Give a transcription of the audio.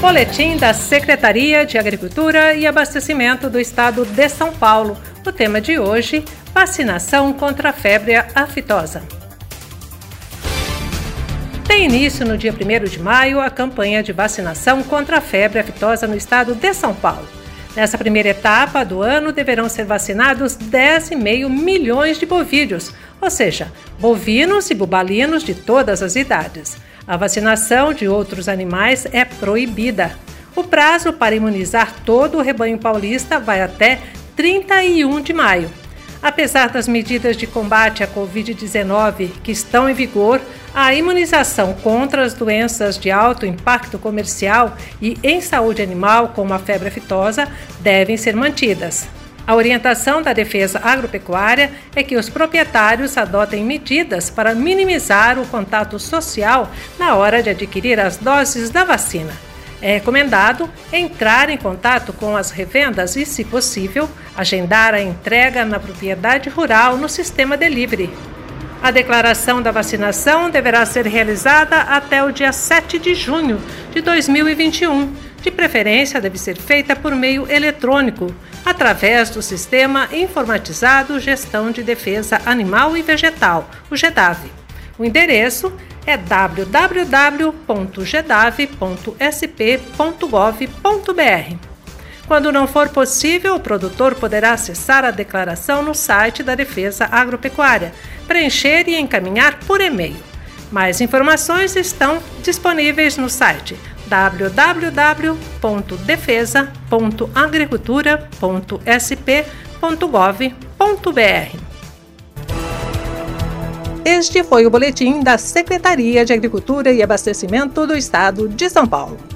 Boletim da Secretaria de Agricultura e Abastecimento do Estado de São Paulo. O tema de hoje: vacinação contra a febre aftosa. Tem início no dia 1 de maio a campanha de vacinação contra a febre aftosa no estado de São Paulo. Nessa primeira etapa do ano, deverão ser vacinados 10,5 milhões de bovídeos, ou seja, bovinos e bubalinos de todas as idades. A vacinação de outros animais é proibida. O prazo para imunizar todo o rebanho paulista vai até 31 de maio. Apesar das medidas de combate à Covid-19 que estão em vigor, a imunização contra as doenças de alto impacto comercial e em saúde animal, como a febre aftosa, devem ser mantidas. A orientação da Defesa Agropecuária é que os proprietários adotem medidas para minimizar o contato social na hora de adquirir as doses da vacina. É recomendado entrar em contato com as revendas e, se possível, agendar a entrega na propriedade rural no sistema delivery. A declaração da vacinação deverá ser realizada até o dia 7 de junho de 2021. De preferência, deve ser feita por meio eletrônico, através do Sistema Informatizado Gestão de Defesa Animal e Vegetal, o GEDAV. O endereço é www.gedave.sp.gov.br. Quando não for possível, o produtor poderá acessar a declaração no site da Defesa Agropecuária, preencher e encaminhar por e-mail. Mais informações estão disponíveis no site www.defesa.agricultura.sp.gov.br. Este foi o boletim da Secretaria de Agricultura e Abastecimento do Estado de São Paulo.